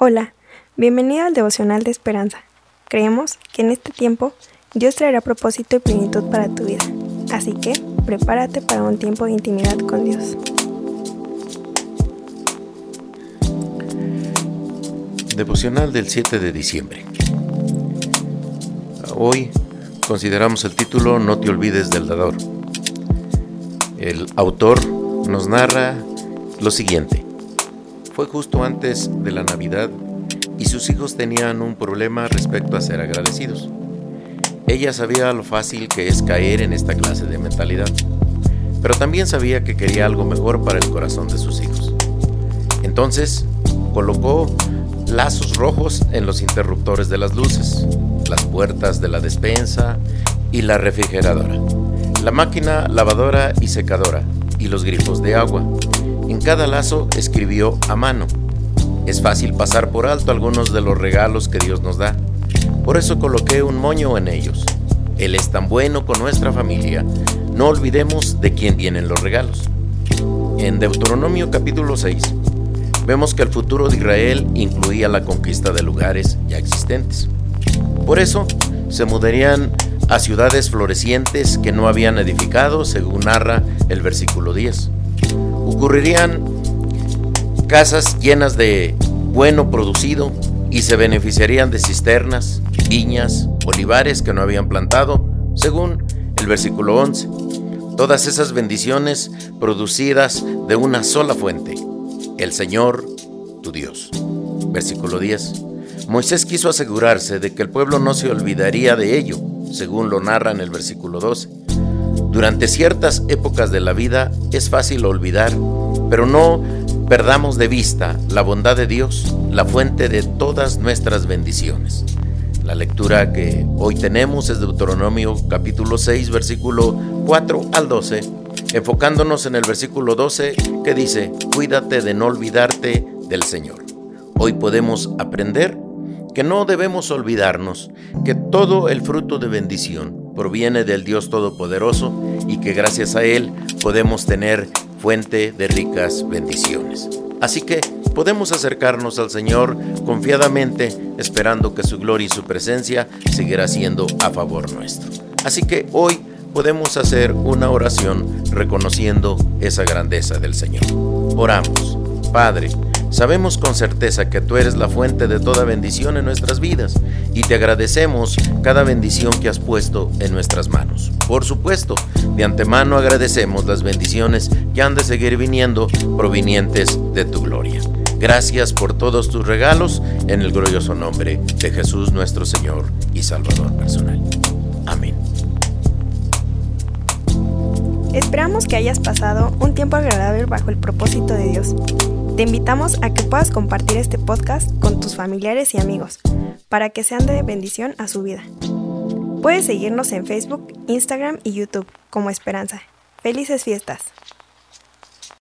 Hola, bienvenido al devocional de esperanza. Creemos que en este tiempo Dios traerá propósito y plenitud para tu vida. Así que prepárate para un tiempo de intimidad con Dios. Devocional del 7 de diciembre. Hoy consideramos el título No te olvides del dador. El autor nos narra lo siguiente. Fue justo antes de la Navidad y sus hijos tenían un problema respecto a ser agradecidos. Ella sabía lo fácil que es caer en esta clase de mentalidad, pero también sabía que quería algo mejor para el corazón de sus hijos. Entonces, colocó lazos rojos en los interruptores de las luces, las puertas de la despensa y la refrigeradora, la máquina lavadora y secadora y los grifos de agua en cada lazo escribió a mano. Es fácil pasar por alto algunos de los regalos que Dios nos da. Por eso coloqué un moño en ellos. Él es tan bueno con nuestra familia. No olvidemos de quién vienen los regalos. En Deuteronomio capítulo 6 vemos que el futuro de Israel incluía la conquista de lugares ya existentes. Por eso se mudarían a ciudades florecientes que no habían edificado, según narra el versículo 10 ocurrirían casas llenas de bueno producido y se beneficiarían de cisternas, viñas, olivares que no habían plantado, según el versículo 11. Todas esas bendiciones producidas de una sola fuente, el Señor, tu Dios. Versículo 10. Moisés quiso asegurarse de que el pueblo no se olvidaría de ello, según lo narra en el versículo 12. Durante ciertas épocas de la vida es fácil olvidar, pero no perdamos de vista la bondad de Dios, la fuente de todas nuestras bendiciones. La lectura que hoy tenemos es Deuteronomio capítulo 6, versículo 4 al 12, enfocándonos en el versículo 12 que dice, cuídate de no olvidarte del Señor. Hoy podemos aprender que no debemos olvidarnos que todo el fruto de bendición proviene del Dios Todopoderoso y que gracias a Él podemos tener fuente de ricas bendiciones. Así que podemos acercarnos al Señor confiadamente, esperando que su gloria y su presencia seguirá siendo a favor nuestro. Así que hoy podemos hacer una oración reconociendo esa grandeza del Señor. Oramos, Padre, Sabemos con certeza que tú eres la fuente de toda bendición en nuestras vidas y te agradecemos cada bendición que has puesto en nuestras manos. Por supuesto, de antemano agradecemos las bendiciones que han de seguir viniendo provenientes de tu gloria. Gracias por todos tus regalos en el glorioso nombre de Jesús nuestro Señor y Salvador personal. Amén. Esperamos que hayas pasado un tiempo agradable bajo el propósito de Dios. Te invitamos a que puedas compartir este podcast con tus familiares y amigos para que sean de bendición a su vida. Puedes seguirnos en Facebook, Instagram y YouTube como Esperanza. Felices fiestas.